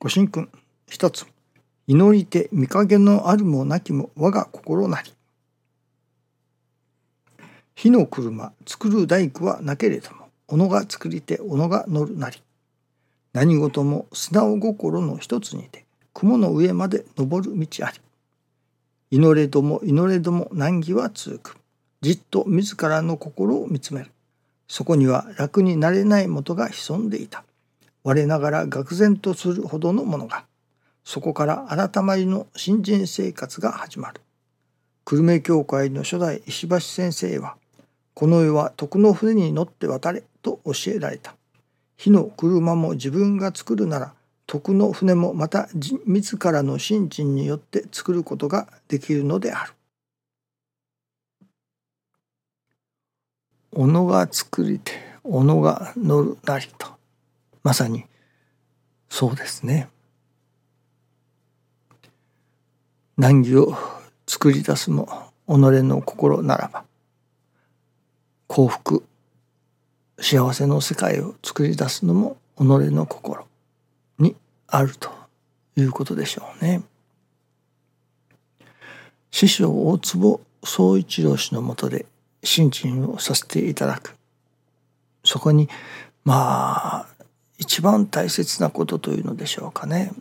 ご神君一つ祈りて見影のあるもなきも我が心なり。火の車作る大工はなけれども己が作りて己が乗るなり。何事も素直心の一つにて雲の上まで登る道あり。祈れども祈れども難儀は続く。じっと自らの心を見つめる。そこには楽になれないもとが潜んでいた。我ながら愕然とするほどのものがそこから改まりの新人生活が始まる。久留米教会の初代石橋先生はこの世は徳の船に乗って渡れと教えられた。火の車も自分が作るなら徳の船もまた自らの信心によって作ることができるのである。己が作りて己が乗るなりと。まさに。そうですね。難儀を作り出すも己の心ならば幸福幸せの世界を作り出すのも己の心にあるということでしょうね。師匠大坪宗一郎氏のもとで新陳をさせていただく。そこにまあ一番大切なことというのでしょうかね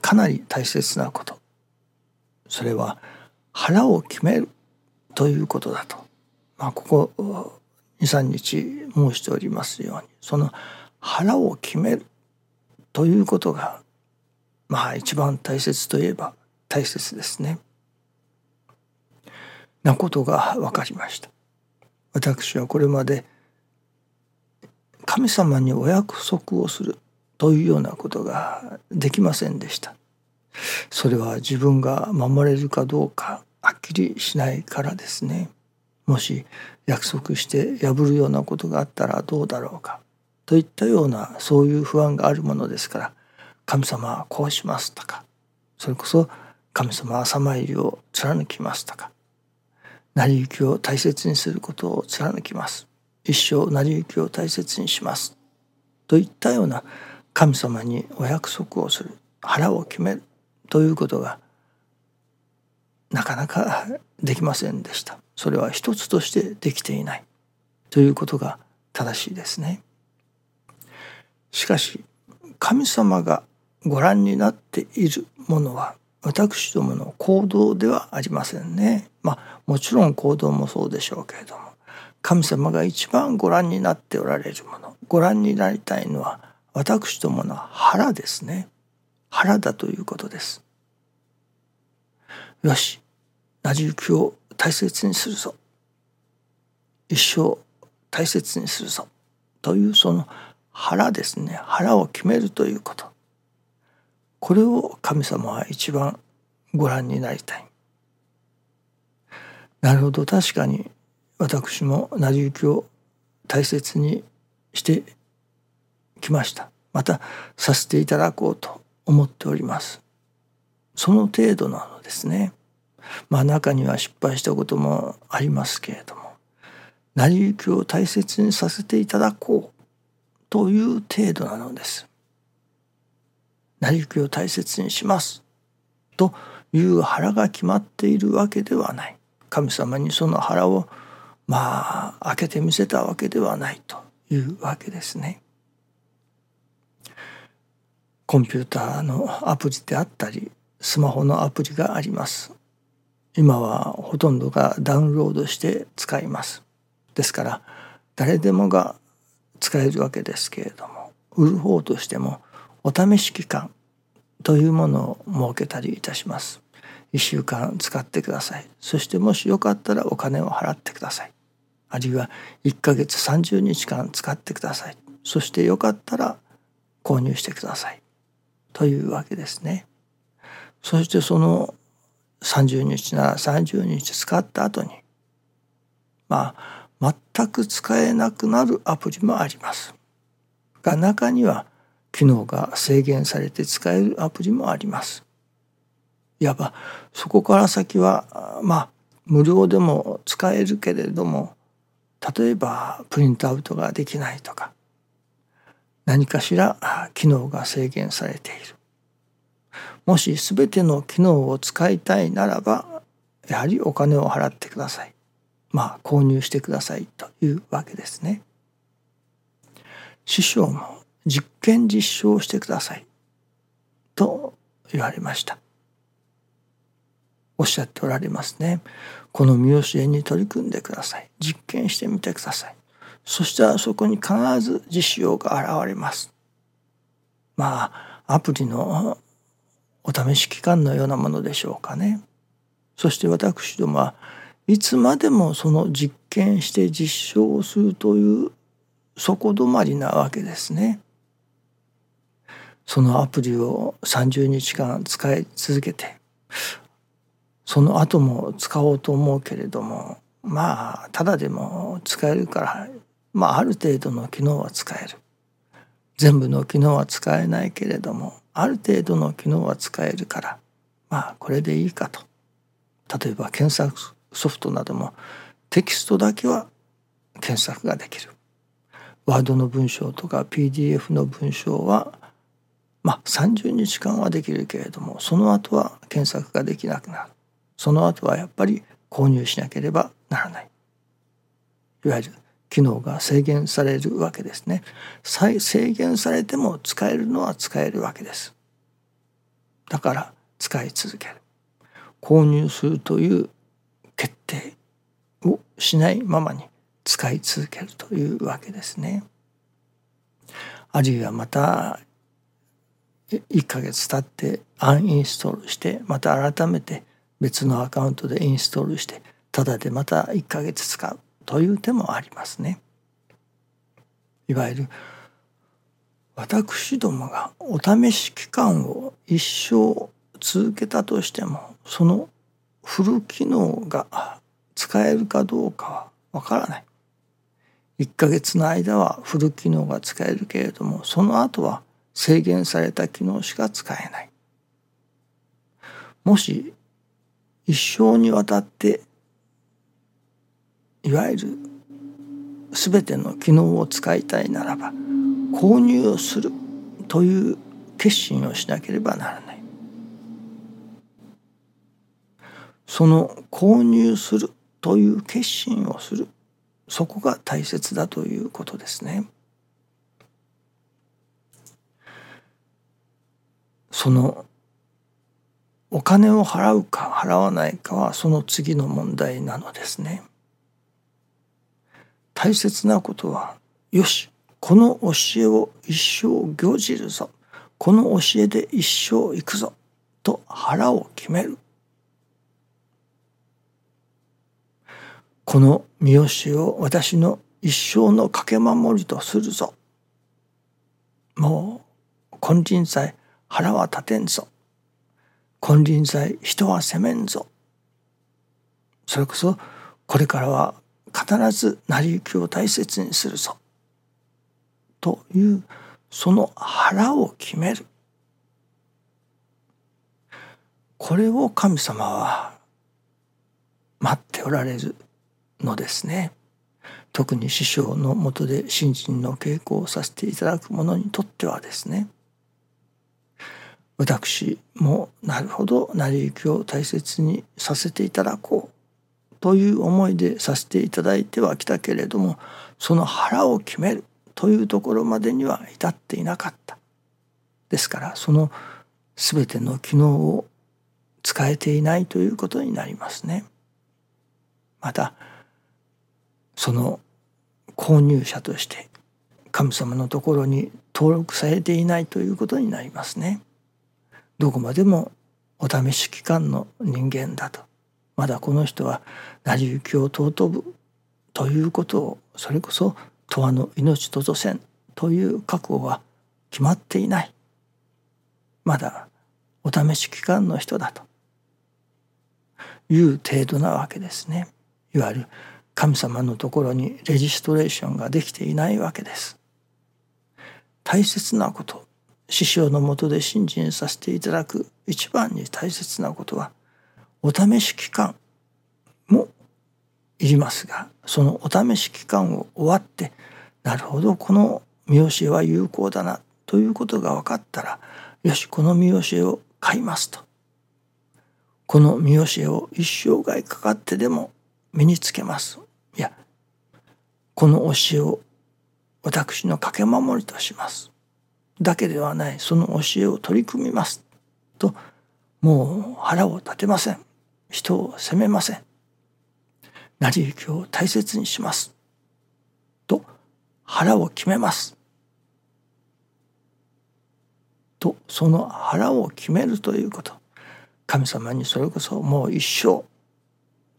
かなり大切なことそれは腹を決めるということだと、まあ、ここ23日申しておりますようにその腹を決めるということがまあ一番大切といえば大切ですね。なことが分かりました。私はこれまで神様にお約束をするというようなことができませんでした。それは自分が守れるかどうかはっきりしないからですね。もし約束して破るようなことがあったらどうだろうか。といったようなそういう不安があるものですから神様はこうしますとか。それこそ神様は朝参りを貫きますとか。成り行きを大切にすることを貫きます。一生成り行きを大切にします。といったような神様にお約束をする腹を決めるということがなかなかできませんでした。それは一つとしてできていない。ということが正しいですね。しかし神様がご覧になっているものは私どもの行動ではありませんね。まあもちろん行動もそうでしょうけれども。神様が一番ご覧になっておられるものご覧になりたいのは私どもの腹ですね。腹だということです。よし成り行きを大切にするぞ。一生大切にするぞ。というその腹ですね。腹を決めるということ。これを神様は一番ご覧になりたい。なるほど確かに私も成り行きを大切にしてきました。またさせていただこうと思っております。その程度なのですね。まあ中には失敗したこともありますけれども。成り行きを大切にさせていただこうという程度なのです。成り行きを大切にします。という腹が決まっているわけではない。神様にその腹をまあ開けてみせたわけではないというわけですね。コンピューターのアプリであったりスマホのアプリがあります。今はほとんどがダウンロードして使います。ですから誰でもが使えるわけですけれども売る方としてもお試し期間というものを設けたりいたします。1週間使ってください。そしてもしよかったらお金を払ってください。あるいは1ヶ月30日間使ってください。そしてよかったら購入してください。というわけですね。そしてその30日なら30日使った後にまあ全く使えなくなるアプリもあります。が中には機能が制限されて使えるアプリもあります。いわばそこから先はまあ無料でも使えるけれども例えばプリントアウトができないとか何かしら機能が制限されている。もし全ての機能を使いたいならばやはりお金を払ってください。まあ購入してくださいというわけですね。師匠も実験実証してくださいと言われました。おっしゃっておられますね。この見教えに取り組んでください。実験してみてください。そしたらそこに必ず実用が現れます。まあアプリのお試し期間のようなものでしょうかね。そして私どもはいつまでもその実験して実証をするという底止まりなわけですね。そのアプリを30日間使い続けてその後も使おうと思うけれどもまあただでも使えるからまあある程度の機能は使える。全部の機能は使えないけれどもある程度の機能は使えるからまあこれでいいかと。例えば検索ソフトなどもテキストだけは検索ができる。ワードの文章とか PDF の文章はまあ30日間はできるけれどもその後は検索ができなくなる。その後はやっぱり購入しなければならない。いわゆる機能が制限されるわけですね。再制限されても使えるのは使えるわけです。だから使い続ける。購入するという決定をしないままに使い続けるというわけですね。あるいはまた1ヶ月経ってアンインストールしてまた改めて別のアカウントでインストールしてただでまた1ヶ月使うという手もありますね。いわゆる私どもがお試し期間を一生続けたとしてもそのフル機能が使えるかどうかはわからない。1ヶ月の間はフル機能が使えるけれどもその後は制限された機能しか使えない。もし一生にわたっていわゆる全ての機能を使いたいならば購入をするという決心をしなければならない。その購入するという決心をするそこが大切だということですね。そのお金を払うか払わないかはその次の問題なのですね。大切なことはよしこの教えを一生行じるぞこの教えで一生行くぞと腹を決めるこの三好を私の一生の掛け守りとするぞ。もう金輪際腹は立てんぞ。金輪際人は責めんぞ。それこそこれからは必ず成り行きを大切にするぞ。というその腹を決める。これを神様は待っておられるのですね特に師匠のもとで信心の稽古をさせていただく者にとってはですね私もなるほど成り行きを大切にさせていただこうという思いでさせていただいてはきたけれどもその腹を決めるというところまでには至っていなかったですからその全ての機能を使えていないということになりますね。またその購入者として神様のところに登録されていないということになりますね。どこまでもお試し期間の人間だとまだこの人は成り行きを尊ぶということをそれこそ永遠の命とぞせんという覚悟は決まっていないまだお試し期間の人だという程度なわけですね。いわゆる神様のところにレジストレーションができていないわけです。大切なこと師匠のもとで信心させていただく。一番に大切なことはお試し期間もいりますがそのお試し期間を終わってなるほどこの見教えは有効だなということが分かったらよしこの見教えを買いますと。この見教えを一生涯かかってでも身につけます。いやこの教えを私の掛け守りとします。だけではないその教えを取り組みます。ともう腹を立てません。人を責めません。成り行きを大切にします。と腹を決めます。とその腹を決めるということ。神様にそれこそもう一生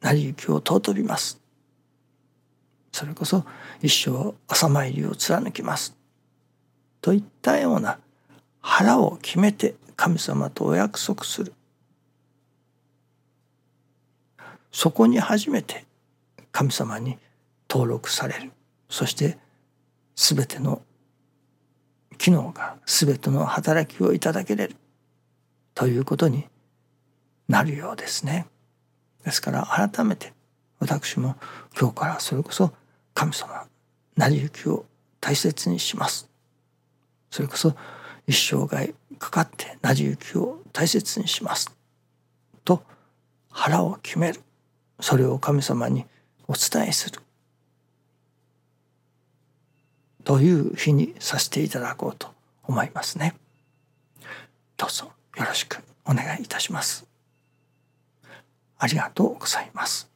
成り行きを尊びます。それこそ一生朝参りを貫きます。といったような腹を決めて神様とお約束するそこに初めて神様に登録されるそして全ての機能が全ての働きをいただけれるということになるようですね。ですから改めて私も今日からそれこそ神様成り行きを大切にします。それこそ一生涯かかって成り行きを大切にしますと腹を決めるそれを神様にお伝えするという日にさせていただこうと思いますね。どうぞよろしくお願いいたします。ありがとうございます。